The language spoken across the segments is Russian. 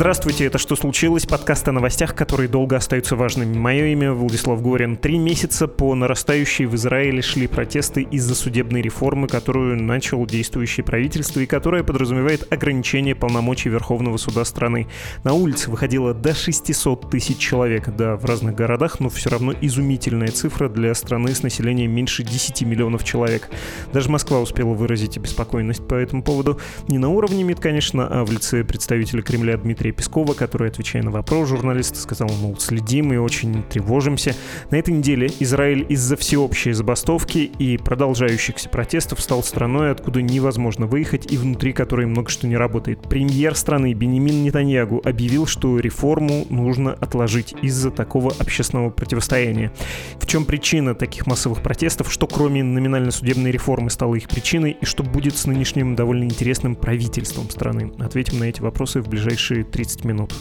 Здравствуйте, это «Что случилось?» Подкаст о новостях, которые долго остаются важными. Мое имя Владислав Горин. Три месяца по нарастающей в Израиле шли протесты из-за судебной реформы, которую начал действующее правительство и которая подразумевает ограничение полномочий Верховного суда страны. На улице выходило до 600 тысяч человек, да, в разных городах, но все равно изумительная цифра для страны с населением меньше 10 миллионов человек. Даже Москва успела выразить обеспокоенность по этому поводу. Не на уровне МИД, конечно, а в лице представителя Кремля Дмитрия Дмитрия Пескова, который, отвечая на вопрос журналиста, сказал, мол, следим и очень тревожимся. На этой неделе Израиль из-за всеобщей забастовки и продолжающихся протестов стал страной, откуда невозможно выехать и внутри которой много что не работает. Премьер страны Бенемин Нетаньягу объявил, что реформу нужно отложить из-за такого общественного противостояния. В чем причина таких массовых протестов, что кроме номинальной судебной реформы стало их причиной и что будет с нынешним довольно интересным правительством страны? Ответим на эти вопросы в ближайшие 30 минут.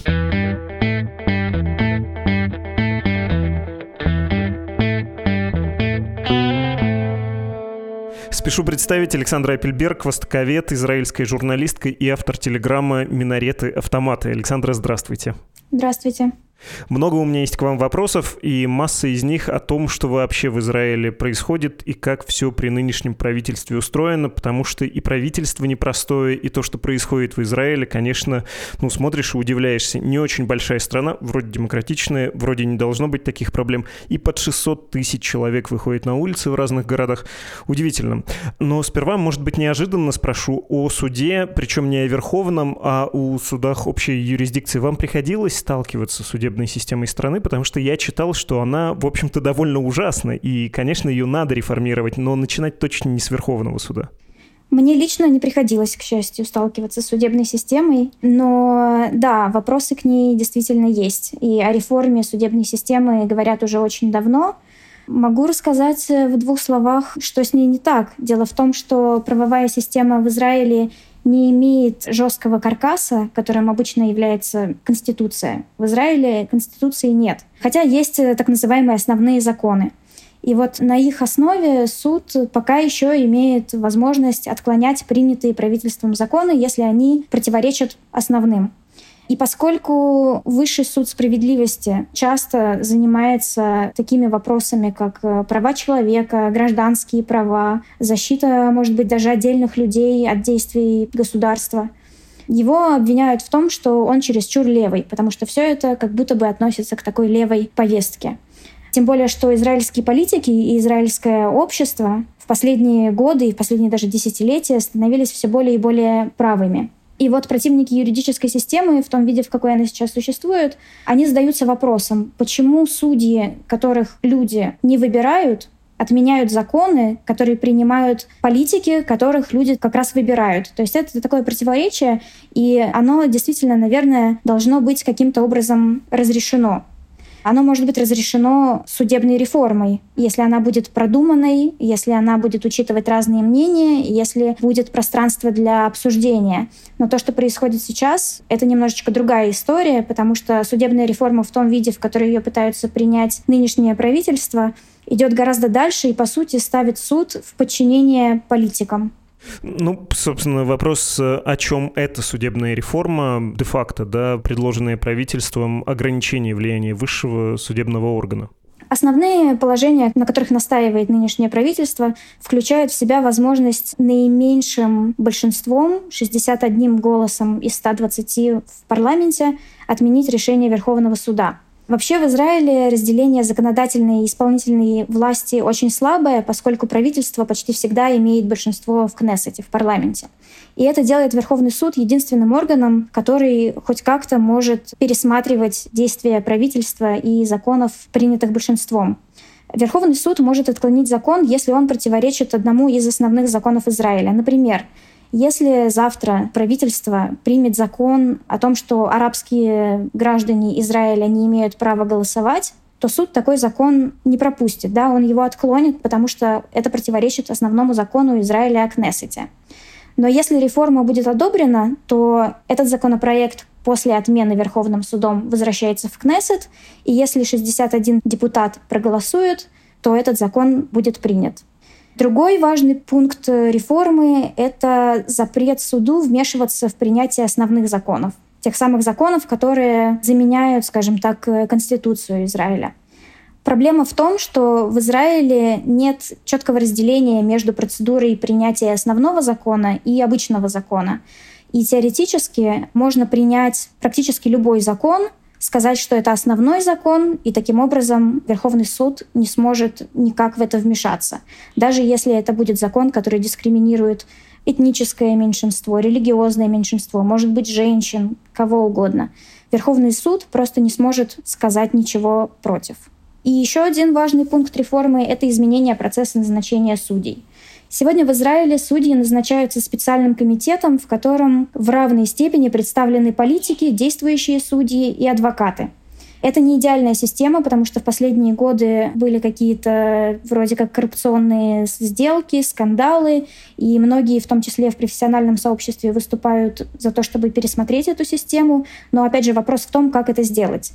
Спешу представить Александра Апельберг, востоковед, израильская журналистка и автор телеграмма «Минареты автоматы». Александра, здравствуйте. Здравствуйте. Много у меня есть к вам вопросов, и масса из них о том, что вообще в Израиле происходит и как все при нынешнем правительстве устроено, потому что и правительство непростое, и то, что происходит в Израиле, конечно, ну, смотришь и удивляешься. Не очень большая страна, вроде демократичная, вроде не должно быть таких проблем, и под 600 тысяч человек выходит на улицы в разных городах. Удивительно. Но сперва, может быть, неожиданно спрошу о суде, причем не о Верховном, а о судах общей юрисдикции. Вам приходилось сталкиваться с судебным судебной системой страны, потому что я читал, что она, в общем-то, довольно ужасна, и, конечно, ее надо реформировать, но начинать точно не с Верховного суда. Мне лично не приходилось, к счастью, сталкиваться с судебной системой, но да, вопросы к ней действительно есть. И о реформе судебной системы говорят уже очень давно. Могу рассказать в двух словах, что с ней не так. Дело в том, что правовая система в Израиле не имеет жесткого каркаса, которым обычно является Конституция. В Израиле Конституции нет. Хотя есть э, так называемые основные законы. И вот на их основе суд пока еще имеет возможность отклонять принятые правительством законы, если они противоречат основным. И поскольку Высший суд справедливости часто занимается такими вопросами, как э, права человека, гражданские права, защита, может быть, даже отдельных людей от действий государства, его обвиняют в том, что он чересчур левый, потому что все это как будто бы относится к такой левой повестке. Тем более, что израильские политики и израильское общество в последние годы и в последние даже десятилетия становились все более и более правыми. И вот противники юридической системы в том виде, в какой она сейчас существует, они задаются вопросом, почему судьи, которых люди не выбирают, отменяют законы, которые принимают политики, которых люди как раз выбирают. То есть это такое противоречие, и оно действительно, наверное, должно быть каким-то образом разрешено оно может быть разрешено судебной реформой, если она будет продуманной, если она будет учитывать разные мнения, если будет пространство для обсуждения. Но то, что происходит сейчас, это немножечко другая история, потому что судебная реформа в том виде, в которой ее пытаются принять нынешнее правительство, идет гораздо дальше и, по сути, ставит суд в подчинение политикам. Ну, собственно, вопрос, о чем эта судебная реформа, де-факто, да, предложенная правительством, ограничение влияния высшего судебного органа. Основные положения, на которых настаивает нынешнее правительство, включают в себя возможность наименьшим большинством, 61 голосом из 120 в парламенте, отменить решение Верховного суда. Вообще в Израиле разделение законодательной и исполнительной власти очень слабое, поскольку правительство почти всегда имеет большинство в Кнессете, в парламенте. И это делает Верховный суд единственным органом, который хоть как-то может пересматривать действия правительства и законов, принятых большинством. Верховный суд может отклонить закон, если он противоречит одному из основных законов Израиля. Например, если завтра правительство примет закон о том, что арабские граждане Израиля не имеют права голосовать, то суд такой закон не пропустит, да, он его отклонит, потому что это противоречит основному закону Израиля о Кнессете. Но если реформа будет одобрена, то этот законопроект после отмены Верховным судом возвращается в Кнессет, и если 61 депутат проголосует, то этот закон будет принят. Другой важный пункт реформы — это запрет суду вмешиваться в принятие основных законов. тех самых законов, которые заменяют, скажем так, Конституцию Израиля. Проблема в том, что в Израиле нет четкого разделения между процедурой принятия основного закона и обычного закона. И теоретически можно принять практически любой закон, сказать, что это основной закон, и таким образом Верховный суд не сможет никак в это вмешаться. Даже если это будет закон, который дискриминирует этническое меньшинство, религиозное меньшинство, может быть, женщин, кого угодно. Верховный суд просто не сможет сказать ничего против. И еще один важный пункт реформы — это изменение процесса назначения судей. Сегодня в Израиле судьи назначаются специальным комитетом, в котором в равной степени представлены политики, действующие судьи и адвокаты. Это не идеальная система, потому что в последние годы были какие-то вроде как коррупционные сделки, скандалы, и многие, в том числе в профессиональном сообществе, выступают за то, чтобы пересмотреть эту систему. Но опять же вопрос в том, как это сделать.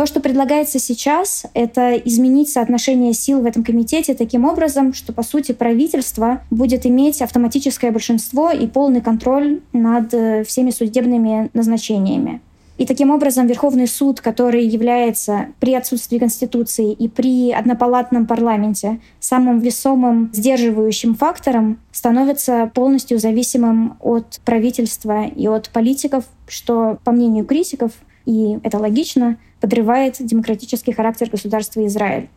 То, что предлагается сейчас, это изменить соотношение сил в этом комитете таким образом, что, по сути, правительство будет иметь автоматическое большинство и полный контроль над э, всеми судебными назначениями. И таким образом Верховный суд, который является при отсутствии Конституции и при однопалатном парламенте самым весомым сдерживающим фактором, становится полностью зависимым от правительства и от политиков, что, по мнению критиков, и это логично, подрывает демократический характер государства Израиль.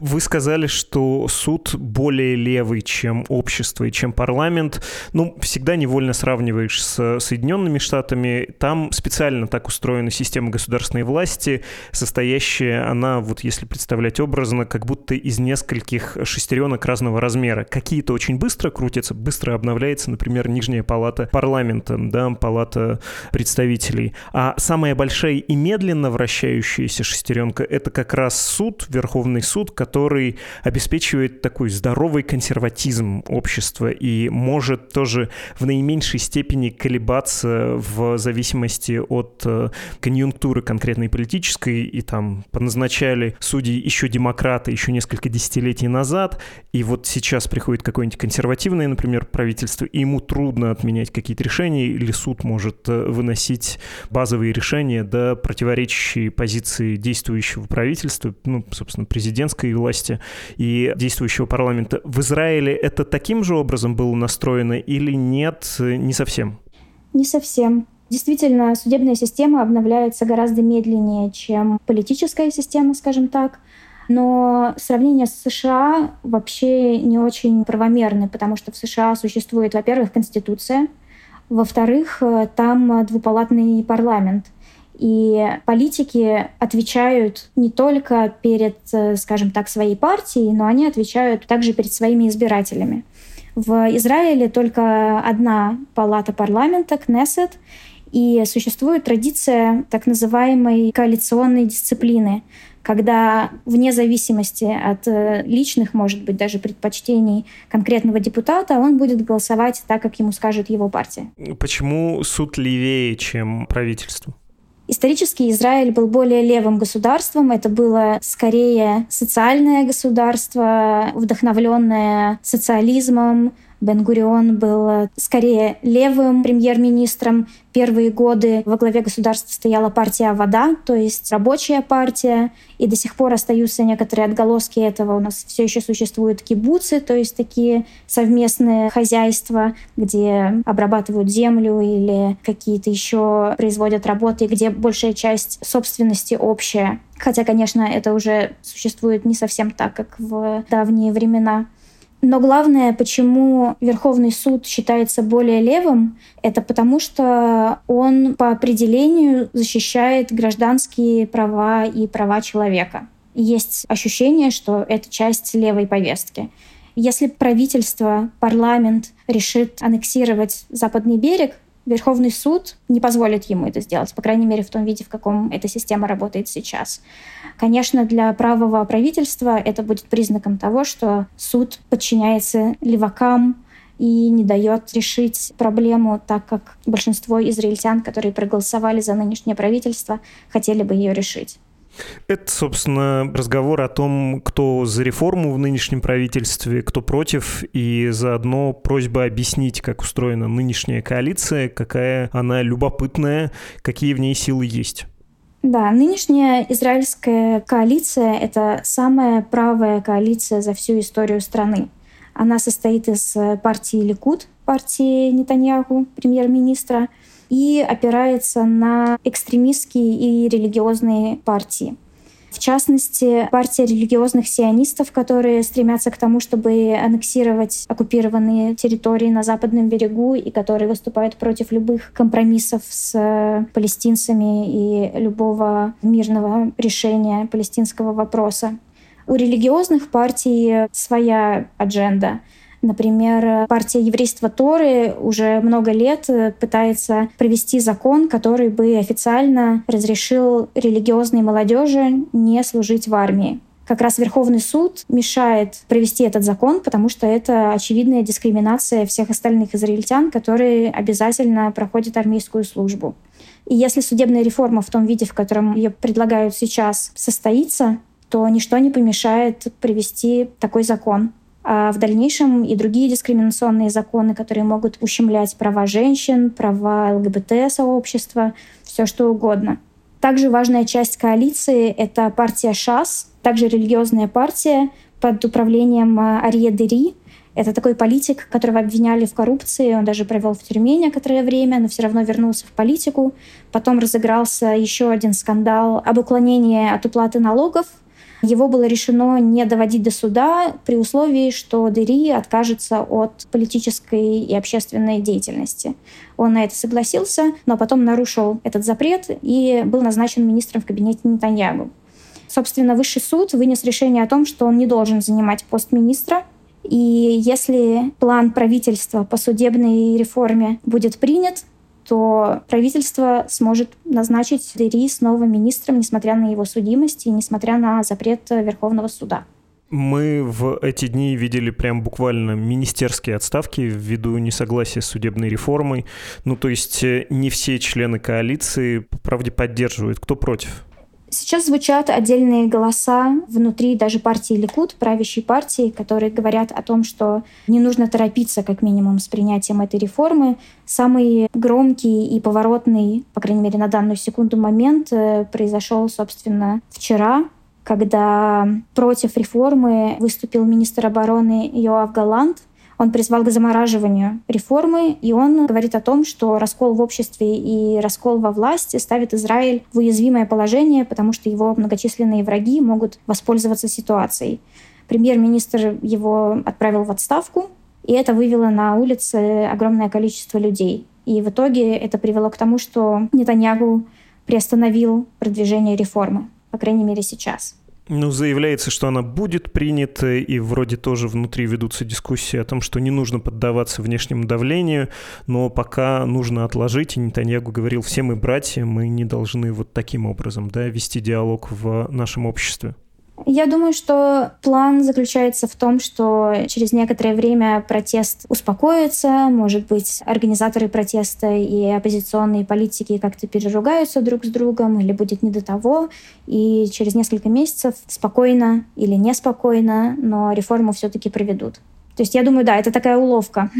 Вы сказали, что суд более левый, чем общество и чем парламент. Ну, всегда невольно сравниваешь с Соединенными Штатами. Там специально так устроена система государственной власти, состоящая она, вот если представлять образно, как будто из нескольких шестеренок разного размера. Какие-то очень быстро крутятся, быстро обновляется, например, нижняя палата парламента, да, палата представителей. А самая большая и медленно вращающаяся шестеренка — это как раз суд, Верховный суд, суд, который обеспечивает такой здоровый консерватизм общества и может тоже в наименьшей степени колебаться в зависимости от э, конъюнктуры конкретной политической, и там поназначали судей еще демократы еще несколько десятилетий назад, и вот сейчас приходит какое-нибудь консервативное, например, правительство, и ему трудно отменять какие-то решения, или суд может э, выносить базовые решения, да, противоречащие позиции действующего правительства, ну, собственно, президентской президентской власти и действующего парламента. В Израиле это таким же образом было настроено или нет, не совсем? Не совсем. Действительно, судебная система обновляется гораздо медленнее, чем политическая система, скажем так. Но сравнение с США вообще не очень правомерно, потому что в США существует, во-первых, Конституция, во-вторых, там двупалатный парламент. И политики отвечают не только перед, э, скажем так, своей партией, но они отвечают также перед своими избирателями. В Израиле только одна палата парламента, Кнессет, и существует традиция так называемой коалиционной дисциплины, когда вне зависимости от э, личных, может быть, даже предпочтений конкретного депутата, он будет голосовать так, как ему скажет его партия. Почему суд левее, чем правительство? Исторически Израиль был более левым государством. Это было скорее социальное государство, вдохновленное социализмом, Бен-Гурион был скорее левым премьер-министром. Первые годы во главе государства стояла партия «Вода», то есть рабочая партия, и до сих пор остаются некоторые отголоски этого. У нас все еще существуют кибуцы, то есть такие совместные хозяйства, где обрабатывают землю или какие-то еще производят работы, где большая часть собственности общая. Хотя, конечно, это уже существует не совсем так, как в давние времена. Но главное, почему Верховный суд считается более левым, это потому что он по определению защищает гражданские права и права человека. Есть ощущение, что это часть левой повестки. Если правительство, парламент решит аннексировать Западный берег, Верховный суд не позволит ему это сделать, по крайней мере, в том виде, в каком эта система работает сейчас. Конечно, для правого правительства это будет признаком того, что суд подчиняется левакам и не дает решить проблему так, как большинство израильтян, которые проголосовали за нынешнее правительство, хотели бы ее решить. Это, собственно, разговор о том, кто за реформу в нынешнем правительстве, кто против, и заодно просьба объяснить, как устроена нынешняя коалиция, какая она любопытная, какие в ней силы есть. Да, нынешняя израильская коалиция — это самая правая коалиция за всю историю страны. Она состоит из партии Ликуд, партии Нетаньяху, премьер-министра, и опирается на экстремистские и религиозные партии. В частности, партия религиозных сионистов, которые стремятся к тому, чтобы аннексировать оккупированные территории на западном берегу и которые выступают против любых компромиссов с палестинцами и любого мирного решения палестинского вопроса. У религиозных партий своя адженда — Например, партия еврейства Торы уже много лет пытается провести закон, который бы официально разрешил религиозной молодежи не служить в армии. Как раз Верховный суд мешает провести этот закон, потому что это очевидная дискриминация всех остальных израильтян, которые обязательно проходят армейскую службу. И если судебная реформа в том виде, в котором ее предлагают сейчас, состоится, то ничто не помешает привести такой закон а в дальнейшем и другие дискриминационные законы, которые могут ущемлять права женщин, права ЛГБТ-сообщества, все что угодно. Также важная часть коалиции — это партия ШАС, также религиозная партия под управлением а, Арье Дери. Это такой политик, которого обвиняли в коррупции. Он даже провел в тюрьме некоторое время, но все равно вернулся в политику. Потом разыгрался еще один скандал об уклонении от уплаты налогов его было решено не доводить до суда при условии, что Дери откажется от политической и общественной деятельности. Он на это согласился, но потом нарушил этот запрет и был назначен министром в кабинете Нетаньягу. Собственно, Высший суд вынес решение о том, что он не должен занимать пост министра, и если план правительства по судебной реформе будет принят, то правительство сможет назначить Дери снова министром, несмотря на его судимость и несмотря на запрет Верховного суда. Мы в эти дни видели прям буквально министерские отставки ввиду несогласия с судебной реформой. Ну, то есть э, не все члены коалиции, по правде, поддерживают. Кто против? Сейчас звучат отдельные голоса внутри даже партии Ликуд, правящей партии, которые говорят о том, что не нужно торопиться как минимум с принятием этой реформы. Самый громкий и поворотный, по крайней мере на данную секунду, момент э, произошел, собственно, вчера, когда против реформы выступил министр обороны Йоав Галант, он призвал к замораживанию реформы, и он говорит о том, что раскол в обществе и раскол во власти ставит Израиль в уязвимое положение, потому что его многочисленные враги могут воспользоваться ситуацией. Премьер-министр его отправил в отставку, и это вывело на улицы огромное количество людей. И в итоге это привело к тому, что Нетаньягу приостановил продвижение реформы, по крайней мере сейчас. Ну, заявляется, что она будет принята, и вроде тоже внутри ведутся дискуссии о том, что не нужно поддаваться внешнему давлению, но пока нужно отложить, и Нетаньягу говорил, все мы братья, мы не должны вот таким образом да, вести диалог в нашем обществе. Я думаю, что план заключается в том, что через некоторое время протест успокоится, может быть, организаторы протеста и оппозиционные политики как-то переругаются друг с другом или будет не до того, и через несколько месяцев спокойно или неспокойно, но реформу все-таки проведут. То есть я думаю, да, это такая уловка.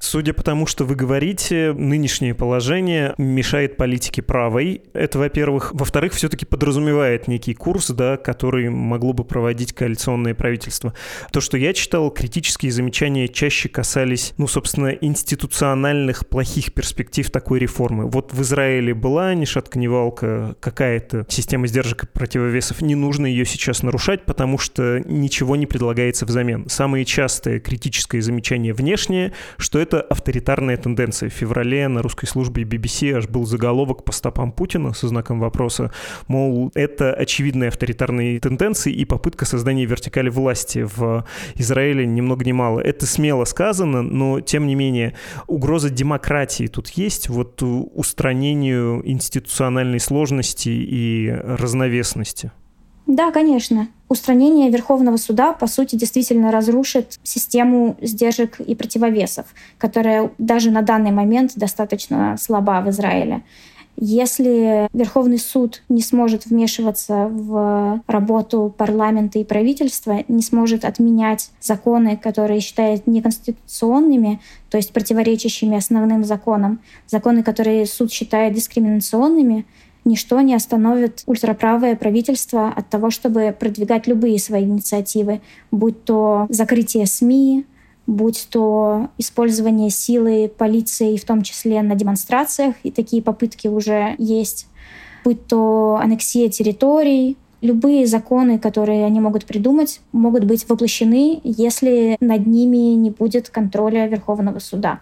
Судя по тому, что вы говорите, нынешнее положение мешает политике правой. Это, во-первых. Во-вторых, все-таки подразумевает некий курс, да, который могло бы проводить коалиционное правительство. То, что я читал, критические замечания чаще касались, ну, собственно, институциональных плохих перспектив такой реформы. Вот в Израиле была ни шатка, ни валка какая-то система сдержек и противовесов. Не нужно ее сейчас нарушать, потому что ничего не предлагается взамен. Самые частые критические замечания внешние, что это авторитарная тенденция. В феврале на русской службе BBC аж был заголовок по стопам Путина со знаком вопроса, мол, это очевидные авторитарные тенденции и попытка создания вертикали власти в Израиле ни много ни мало. Это смело сказано, но тем не менее угроза демократии тут есть, вот устранению институциональной сложности и разновесности. Да, конечно. Устранение Верховного суда, по сути, действительно разрушит систему сдержек и противовесов, которая даже на данный момент достаточно слаба в Израиле. Если Верховный суд не сможет вмешиваться в работу парламента и правительства, не сможет отменять законы, которые считает неконституционными, то есть противоречащими основным законам, законы, которые суд считает дискриминационными, ничто не остановит ультраправое правительство от того, чтобы продвигать любые свои инициативы, будь то закрытие СМИ, будь то использование силы полиции, в том числе на демонстрациях, и такие попытки уже есть, будь то аннексия территорий, любые законы, которые они могут придумать, могут быть воплощены, если над ними не будет контроля Верховного суда.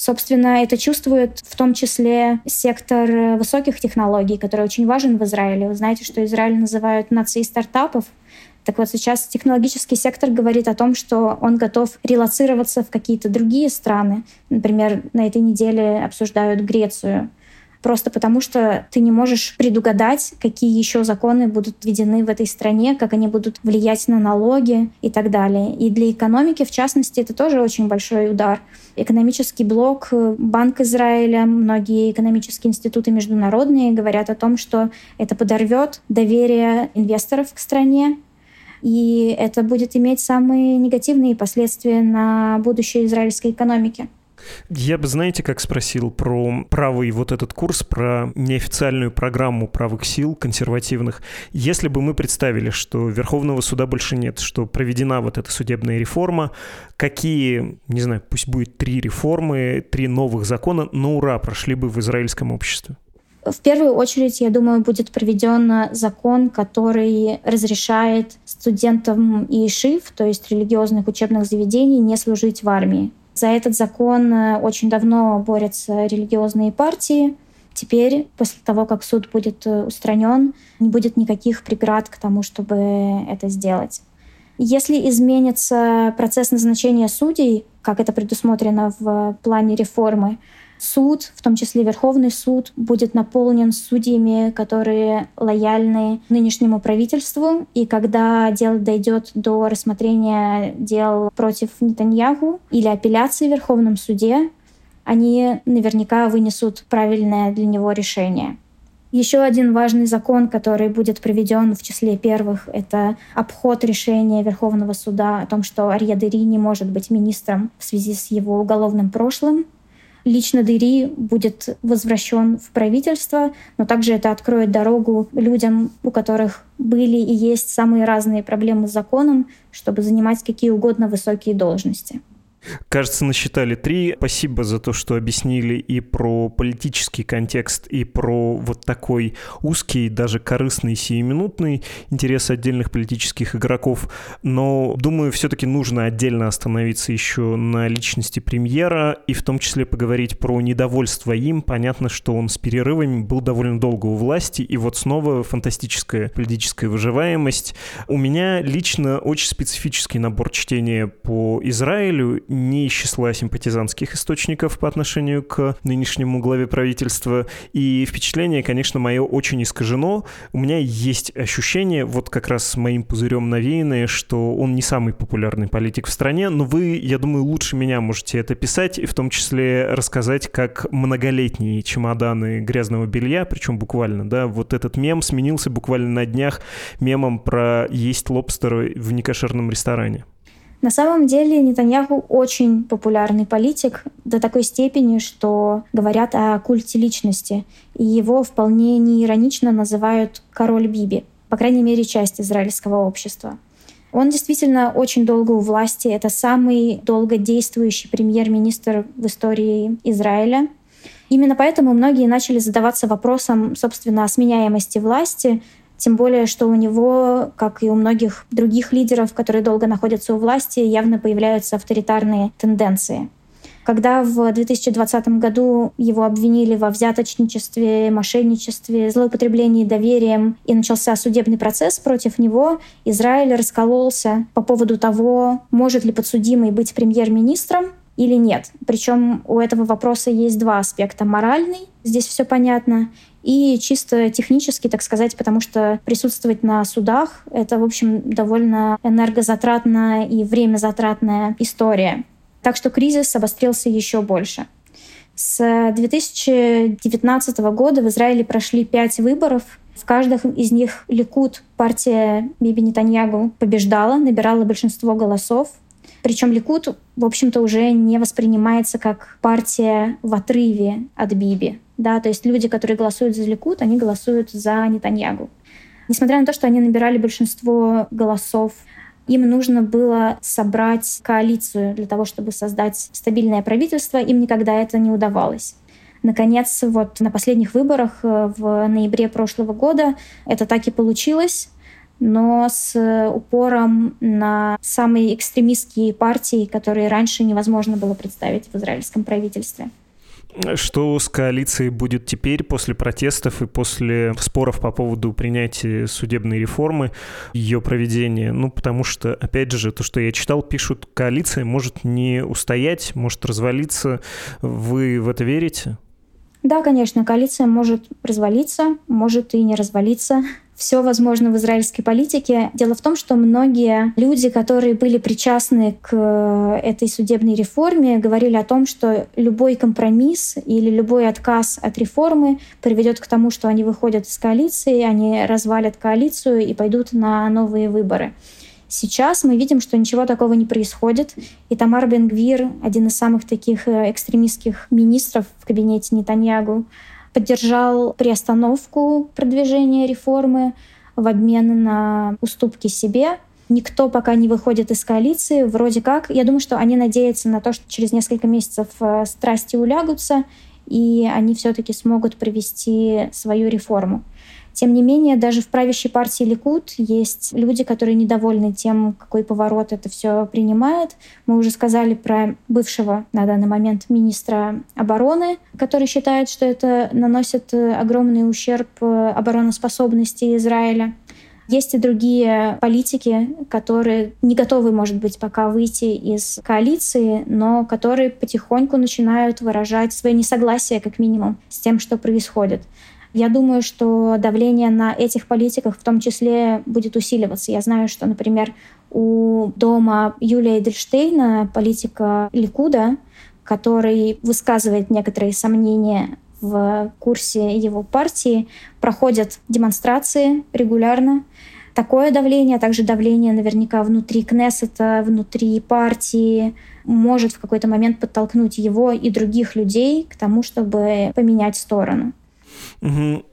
Собственно, это чувствует в том числе сектор высоких технологий, который очень важен в Израиле. Вы знаете, что Израиль называют нацией стартапов, так вот сейчас технологический сектор говорит о том, что он готов релацироваться в какие-то другие страны. Например, на этой неделе обсуждают Грецию. Просто потому, что ты не можешь предугадать, какие еще законы будут введены в этой стране, как они будут влиять на налоги и так далее. И для экономики, в частности, это тоже очень большой удар. Экономический блок, Банк Израиля, многие экономические институты международные говорят о том, что это подорвет доверие инвесторов к стране, и это будет иметь самые негативные последствия на будущее израильской экономики. Я бы, знаете, как спросил про правый вот этот курс, про неофициальную программу правых сил консервативных. Если бы мы представили, что Верховного суда больше нет, что проведена вот эта судебная реформа, какие, не знаю, пусть будет три реформы, три новых закона на ура прошли бы в израильском обществе? В первую очередь, я думаю, будет проведен закон, который разрешает студентам ИШИВ, то есть религиозных учебных заведений, не служить в армии. За этот закон э, очень давно борются религиозные партии. Теперь, после того, как суд будет э, устранен, не будет никаких преград к тому, чтобы это сделать. Если изменится процесс назначения судей, как это предусмотрено в плане реформы, суд, в том числе Верховный суд, будет наполнен судьями, которые лояльны нынешнему правительству. И когда дело дойдет до рассмотрения дел против Нетаньяху или апелляции в Верховном суде, они наверняка вынесут правильное для него решение. Еще один важный закон, который будет проведен в числе первых, это обход решения Верховного суда о том, что Арья Дери не может быть министром в связи с его уголовным прошлым лично Дыри будет возвращен в правительство, но также это откроет дорогу людям, у которых были и есть самые разные проблемы с законом, чтобы занимать какие угодно высокие должности. Кажется, насчитали три. Спасибо за то, что объяснили и про политический контекст, и про вот такой узкий, даже корыстный, сиюминутный интерес отдельных политических игроков. Но, думаю, все-таки нужно отдельно остановиться еще на личности премьера, и в том числе поговорить про недовольство им. Понятно, что он с перерывами был довольно долго у власти, и вот снова фантастическая политическая выживаемость. У меня лично очень специфический набор чтения по Израилю, не из числа симпатизантских источников по отношению к нынешнему главе правительства. И впечатление, конечно, мое очень искажено. У меня есть ощущение, вот как раз с моим пузырем навеянное, что он не самый популярный политик в стране, но вы, я думаю, лучше меня можете это писать, и в том числе рассказать, как многолетние чемоданы грязного белья, причем буквально, да, вот этот мем сменился буквально на днях мемом про есть лобстеры в некошерном ресторане. На самом деле Нетаньяху очень популярный политик до такой степени, что говорят о культе личности. И его вполне неиронично называют «король Биби», по крайней мере, часть израильского общества. Он действительно очень долго у власти. Это самый долго действующий премьер-министр в истории Израиля. Именно поэтому многие начали задаваться вопросом, собственно, о сменяемости власти, тем более, что у него, как и у многих других лидеров, которые долго находятся у власти, явно появляются авторитарные тенденции. Когда в 2020 году его обвинили во взяточничестве, мошенничестве, злоупотреблении доверием и начался судебный процесс против него, Израиль раскололся по поводу того, может ли подсудимый быть премьер-министром или нет. Причем у этого вопроса есть два аспекта. Моральный, здесь все понятно, и чисто технически, так сказать, потому что присутствовать на судах — это, в общем, довольно энергозатратная и время затратная история. Так что кризис обострился еще больше. С 2019 года в Израиле прошли пять выборов. В каждом из них Ликут, партия Биби Нетаньягу, побеждала, набирала большинство голосов. Причем Ликут, в общем-то, уже не воспринимается как партия в отрыве от Биби. Да, то есть люди, которые голосуют за Ликут, они голосуют за Нетаньягу. Несмотря на то, что они набирали большинство голосов, им нужно было собрать коалицию для того, чтобы создать стабильное правительство. Им никогда это не удавалось. Наконец, вот на последних выборах э, в ноябре прошлого года это так и получилось но с упором на самые экстремистские партии, которые раньше невозможно было представить в израильском правительстве. Что с коалицией будет теперь после протестов и после споров по поводу принятия судебной реформы, ее проведения? Ну, потому что, опять же, то, что я читал, пишут, коалиция может не устоять, может развалиться. Вы в это верите? Да, конечно, коалиция может развалиться, может и не развалиться все возможно в израильской политике. Дело в том, что многие люди, которые были причастны к э, этой судебной реформе, говорили о том, что любой компромисс или любой отказ от реформы приведет к тому, что они выходят из коалиции, они развалят коалицию и пойдут на новые выборы. Сейчас мы видим, что ничего такого не происходит. И Тамар Бенгвир, один из самых таких э, экстремистских министров в кабинете Нетаньягу, поддержал приостановку продвижения реформы в обмен на уступки себе. Никто пока не выходит из коалиции. Вроде как, я думаю, что они надеются на то, что через несколько месяцев э, страсти улягутся, и они все-таки смогут провести свою реформу. Тем не менее, даже в правящей партии Ликут есть люди, которые недовольны тем, какой поворот это все принимает. Мы уже сказали про бывшего на данный момент министра обороны, который считает, что это наносит огромный ущерб обороноспособности Израиля. Есть и другие политики, которые не готовы, может быть, пока выйти из коалиции, но которые потихоньку начинают выражать свое несогласие, как минимум, с тем, что происходит. Я думаю, что давление на этих политиках в том числе будет усиливаться. Я знаю, что, например, у дома Юлия Эдельштейна, политика Ликуда, который высказывает некоторые сомнения в курсе его партии, проходят демонстрации регулярно. Такое давление, а также давление наверняка внутри Кнессета, внутри партии, может в какой-то момент подтолкнуть его и других людей к тому, чтобы поменять сторону.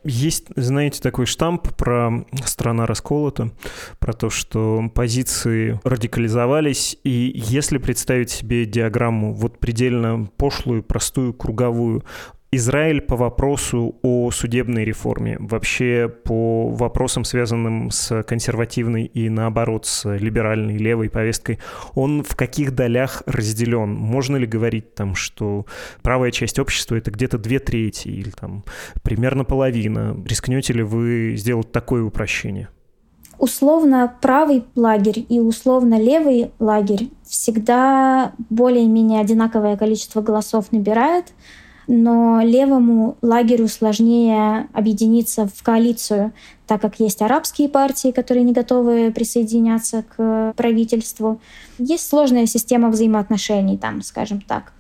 Есть, знаете, такой штамп про «страна расколота», про то, что позиции радикализовались, и если представить себе диаграмму, вот предельно пошлую, простую, круговую, Израиль по вопросу о судебной реформе, вообще по вопросам, связанным с консервативной и, наоборот, с либеральной левой повесткой, он в каких долях разделен? Можно ли говорить там, что правая часть общества — это где-то две трети или там примерно половина? Рискнете ли вы сделать такое упрощение? условно правый лагерь и условно левый лагерь всегда более-менее одинаковое количество голосов набирают но левому лагерю сложнее объединиться в коалицию, так как есть арабские партии, которые не готовы присоединяться к правительству. Есть сложная система взаимоотношений там, скажем так.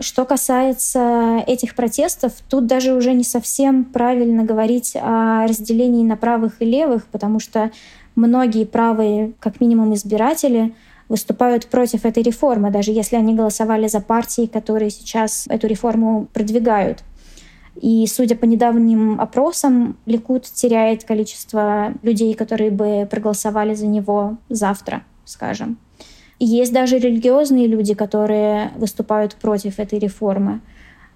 Что касается этих протестов, тут даже уже не совсем правильно говорить о разделении на правых и левых, потому что многие правые, как минимум избиратели, выступают против этой реформы, даже если они голосовали за партии, которые сейчас эту реформу продвигают. И судя по недавним опросам, Ликут теряет количество людей, которые бы проголосовали за него завтра, скажем. И есть даже религиозные люди, которые выступают против этой реформы.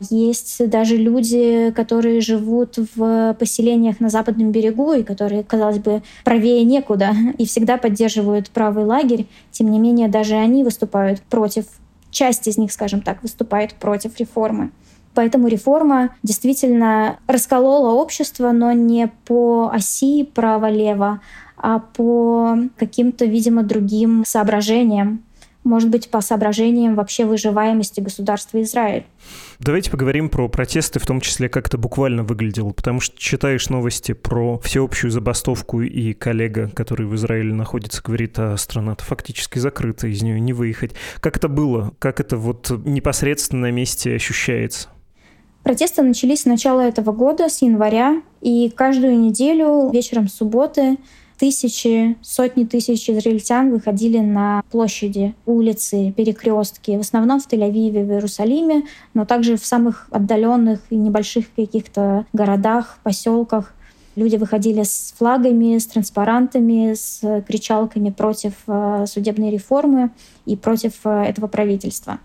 Есть даже люди, которые живут в поселениях на западном берегу и которые, казалось бы, правее некуда и всегда поддерживают правый лагерь. Тем не менее, даже они выступают против, часть из них, скажем так, выступает против реформы. Поэтому реформа действительно расколола общество, но не по оси право-лево, а по каким-то, видимо, другим соображениям может быть, по соображениям вообще выживаемости государства Израиль. Давайте поговорим про протесты, в том числе, как это буквально выглядело, потому что читаешь новости про всеобщую забастовку, и коллега, который в Израиле находится, говорит, а страна-то фактически закрыта, из нее не выехать. Как это было? Как это вот непосредственно на месте ощущается? Протесты начались с начала этого года, с января, и каждую неделю вечером субботы тысячи, сотни тысяч израильтян выходили на площади, улицы, перекрестки, в основном в Тель-Авиве, в Иерусалиме, но также в самых отдаленных и небольших каких-то городах, поселках. Люди выходили с флагами, с транспарантами, с кричалками против э, судебной реформы и против э, этого правительства.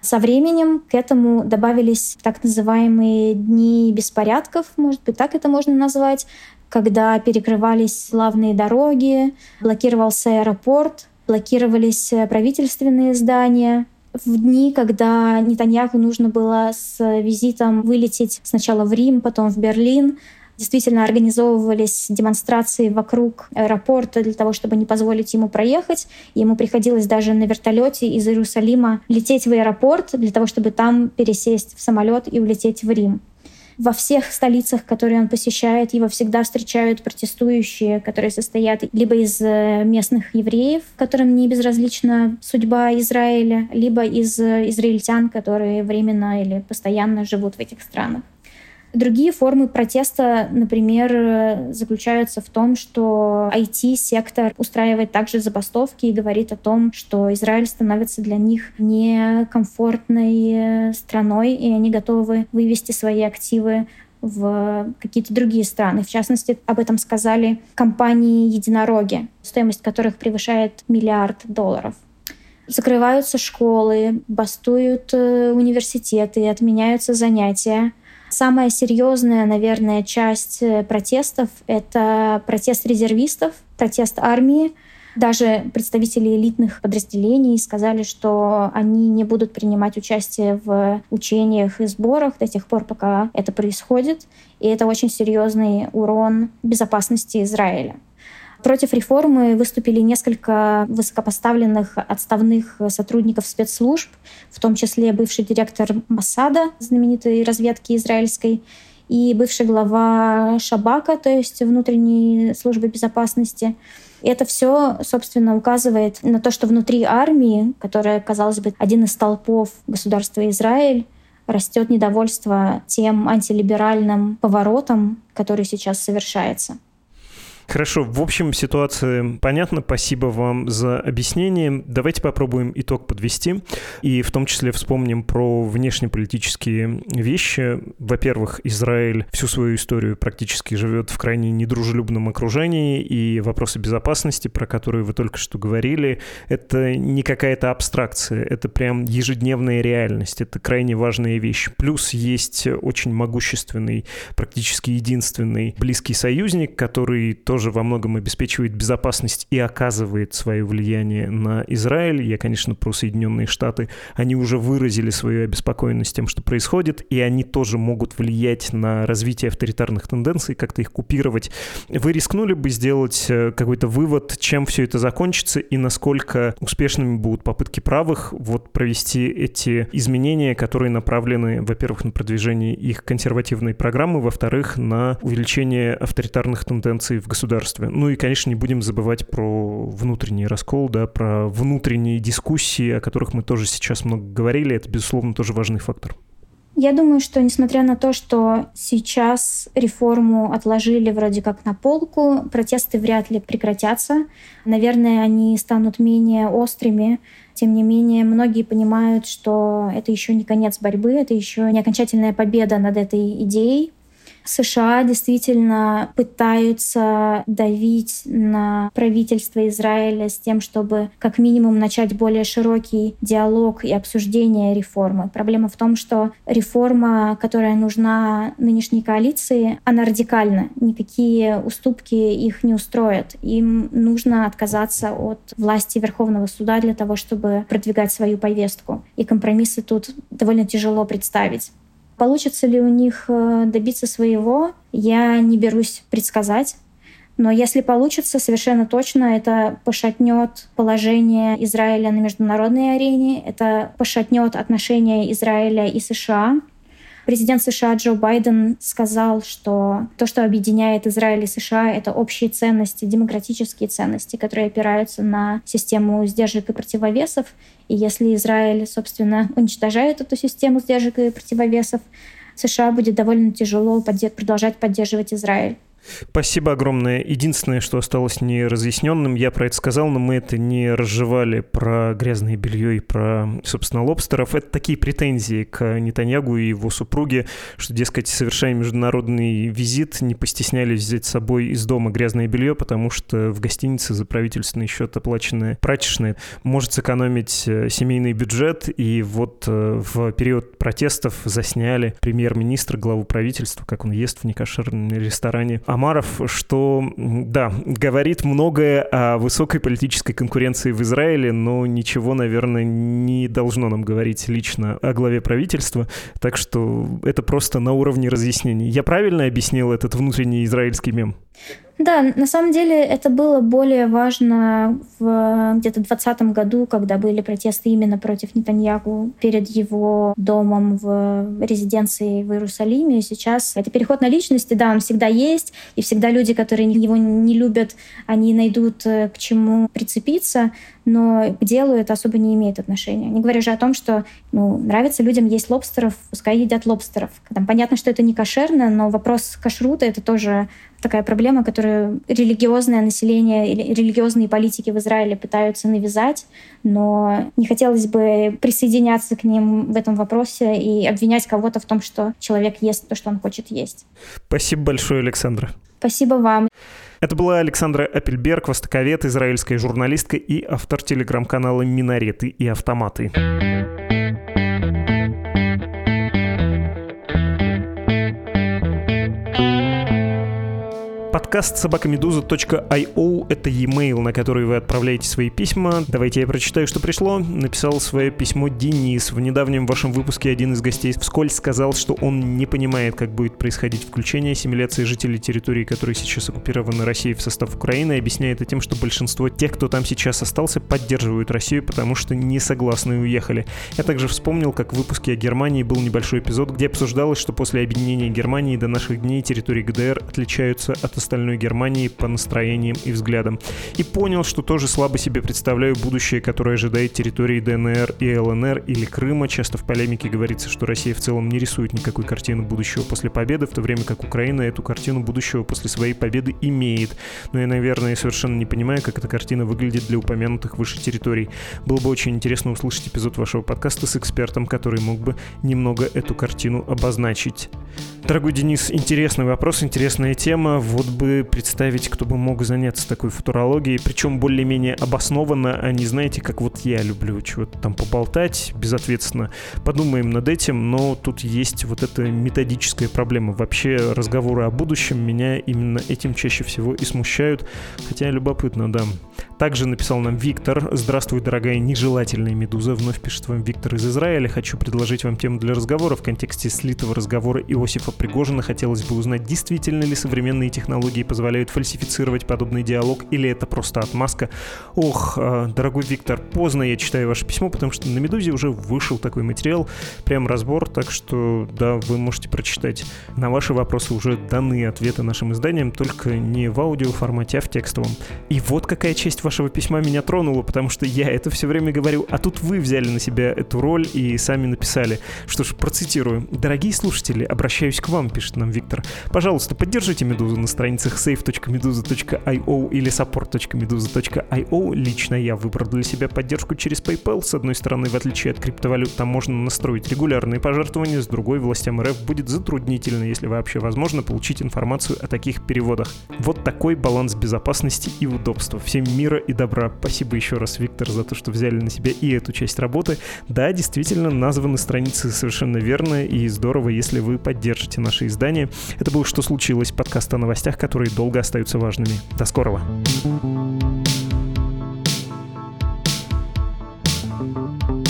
Со временем к этому добавились так называемые дни беспорядков, может быть, так это можно назвать, когда перекрывались главные дороги, блокировался аэропорт, блокировались э, правительственные здания. В дни, когда Нетаньяху нужно было с визитом вылететь сначала в Рим, потом в Берлин, действительно организовывались демонстрации вокруг аэропорта для того, чтобы не позволить ему проехать. Ему приходилось даже на вертолете из Иерусалима лететь в аэропорт для того, чтобы там пересесть в самолет и улететь в Рим. Во всех столицах, которые он посещает, его всегда встречают протестующие, которые состоят либо из э, местных евреев, которым не безразлична судьба Израиля, либо из э, израильтян, которые временно или постоянно живут в этих странах. Другие формы протеста, например, заключаются в том, что IT-сектор устраивает также забастовки и говорит о том, что Израиль становится для них некомфортной страной, и они готовы вывести свои активы в какие-то другие страны. В частности, об этом сказали компании «Единороги», стоимость которых превышает миллиард долларов. Закрываются школы, бастуют э, университеты, отменяются занятия. Самая серьезная, наверное, часть э, протестов — это протест резервистов, протест армии. Даже представители элитных подразделений сказали, что они не будут принимать участие в учениях и сборах до тех пор, пока это происходит. И это очень серьезный урон безопасности Израиля. Против реформы выступили несколько высокопоставленных отставных сотрудников спецслужб, в том числе бывший директор Масада, знаменитой разведки израильской, и бывший глава Шабака, то есть внутренней службы безопасности. Это все, собственно, указывает на то, что внутри армии, которая, казалось бы, один из столпов государства Израиль, растет недовольство тем антилиберальным поворотом, который сейчас совершается. Хорошо, в общем, ситуация понятна. Спасибо вам за объяснение. Давайте попробуем итог подвести. И в том числе вспомним про внешнеполитические вещи. Во-первых, Израиль всю свою историю практически живет в крайне недружелюбном окружении, и вопросы безопасности, про которые вы только что говорили, это не какая-то абстракция, это прям ежедневная реальность, это крайне важная вещь. Плюс есть очень могущественный, практически единственный близкий союзник, который тоже тоже во многом обеспечивает безопасность и оказывает свое влияние на Израиль. Я, конечно, про Соединенные Штаты. Они уже выразили свою обеспокоенность тем, что происходит, и они тоже могут влиять на развитие авторитарных тенденций, как-то их купировать. Вы рискнули бы сделать э, какой-то вывод, чем все это закончится и насколько успешными будут попытки правых вот провести эти изменения, которые направлены, во-первых, на продвижение их консервативной программы, во-вторых, на увеличение авторитарных тенденций в государстве государстве. Ну и, конечно, не будем забывать про внутренний раскол, да, про внутренние дискуссии, о которых мы тоже сейчас много говорили. Это, безусловно, тоже важный фактор. Я думаю, что несмотря на то, что сейчас реформу отложили вроде как на полку, протесты вряд ли прекратятся. Наверное, они станут менее острыми. Тем не менее, многие понимают, что это еще не конец борьбы, это еще не окончательная победа над этой идеей. США действительно пытаются давить на правительство Израиля с тем, чтобы как минимум начать более широкий диалог и обсуждение реформы. Проблема в том, что реформа, которая нужна нынешней коалиции, она радикальна. Никакие уступки их не устроят. Им нужно отказаться от власти Верховного суда для того, чтобы продвигать свою повестку. И компромиссы тут довольно тяжело представить. Получится ли у них э, добиться своего, я не берусь предсказать. Но если получится, совершенно точно это пошатнет положение Израиля на международной арене, это пошатнет отношения Израиля и США, Президент США Джо Байден сказал, что то, что объединяет Израиль и США, это общие ценности, демократические ценности, которые опираются на систему сдержек и противовесов. И если Израиль, собственно, уничтожает эту систему сдержек и противовесов, США будет довольно тяжело продолжать поддерживать Израиль. Спасибо огромное. Единственное, что осталось неразъясненным, я про это сказал, но мы это не разжевали про грязное белье и про, собственно, лобстеров. Это такие претензии к Нетаньягу и его супруге, что, дескать, совершая международный визит, не постеснялись взять с собой из дома грязное белье, потому что в гостинице за правительственный счет оплаченное прачечное может сэкономить э, семейный бюджет. И вот э, в период протестов засняли премьер-министра, главу правительства, как он ест в некошерном ресторане Амаров, что, да, говорит многое о высокой политической конкуренции в Израиле, но ничего, наверное, не должно нам говорить лично о главе правительства, так что это просто на уровне разъяснений. Я правильно объяснил этот внутренний израильский мем? Да, на самом деле это было более важно в где-то 2020 году, когда были протесты именно против Нетаньягу перед его домом в резиденции в Иерусалиме. Сейчас это переход на личности, да, он всегда есть, и всегда люди, которые его не любят, они найдут э, к чему прицепиться, но к делу это особо не имеет отношения. Не говоря же о том, что ну, нравится людям есть лобстеров, пускай едят лобстеров. Там понятно, что это не кошерно, но вопрос кашрута — это тоже такая проблема, которую религиозное население или религиозные политики в Израиле пытаются навязать, но не хотелось бы присоединяться к ним в этом вопросе и обвинять кого-то в том, что человек ест то, что он хочет есть. Спасибо большое, Александра. Спасибо вам. Это была Александра Апельберг, востоковед, израильская журналистка и автор телеграм-канала «Минареты и автоматы». Подкаст собакамедуза.io — это e-mail, на который вы отправляете свои письма. Давайте я прочитаю, что пришло. Написал свое письмо Денис. В недавнем вашем выпуске один из гостей вскользь сказал, что он не понимает, как будет происходить включение ассимиляции жителей территории, которые сейчас оккупированы Россией в состав Украины, и объясняет это тем, что большинство тех, кто там сейчас остался, поддерживают Россию, потому что не согласны и уехали. Я также вспомнил, как в выпуске о Германии был небольшой эпизод, где обсуждалось, что после объединения Германии до наших дней территории ГДР отличаются от остальной Германии по настроениям и взглядам. И понял, что тоже слабо себе представляю будущее, которое ожидает территории ДНР и ЛНР или Крыма. Часто в полемике говорится, что Россия в целом не рисует никакой картины будущего после победы, в то время как Украина эту картину будущего после своей победы имеет. Но я, наверное, совершенно не понимаю, как эта картина выглядит для упомянутых выше территорий. Было бы очень интересно услышать эпизод вашего подкаста с экспертом, который мог бы немного эту картину обозначить. Дорогой Денис, интересный вопрос, интересная тема. Вот бы представить, кто бы мог заняться такой футурологией, причем более-менее обоснованно, а не знаете, как вот я люблю чего-то там поболтать безответственно. Подумаем над этим, но тут есть вот эта методическая проблема. Вообще разговоры о будущем меня именно этим чаще всего и смущают, хотя любопытно, да. Также написал нам Виктор. Здравствуй, дорогая нежелательная медуза. Вновь пишет вам Виктор из Израиля. Хочу предложить вам тему для разговора. В контексте слитого разговора Иосифа Пригожина хотелось бы узнать, действительно ли современные технологии позволяют фальсифицировать подобный диалог, или это просто отмазка. Ох, а, дорогой Виктор, поздно я читаю ваше письмо, потому что на «Медузе» уже вышел такой материал, прям разбор, так что, да, вы можете прочитать. На ваши вопросы уже даны ответы нашим изданиям, только не в аудиоформате, а в текстовом. И вот какая часть вашего письма меня тронула, потому что я это все время говорю, а тут вы взяли на себя эту роль и сами написали. Что ж, процитирую. «Дорогие слушатели, обращаюсь к вам», — пишет нам Виктор. «Пожалуйста, поддержите «Медузу» на страницах save.meduza.io или support.meduza.io. Лично я выбрал для себя поддержку через PayPal. С одной стороны, в отличие от криптовалют, там можно настроить регулярные пожертвования, с другой, властям РФ будет затруднительно, если вообще возможно, получить информацию о таких переводах. Вот такой баланс безопасности и удобства. Всем мира и добра. Спасибо еще раз, Виктор, за то, что взяли на себя и эту часть работы. Да, действительно, названы страницы совершенно верно, и здорово, если вы поддержите наше издание. Это было «Что случилось?» подкаст о новостях, которые долго остаются важными. До скорого! thank you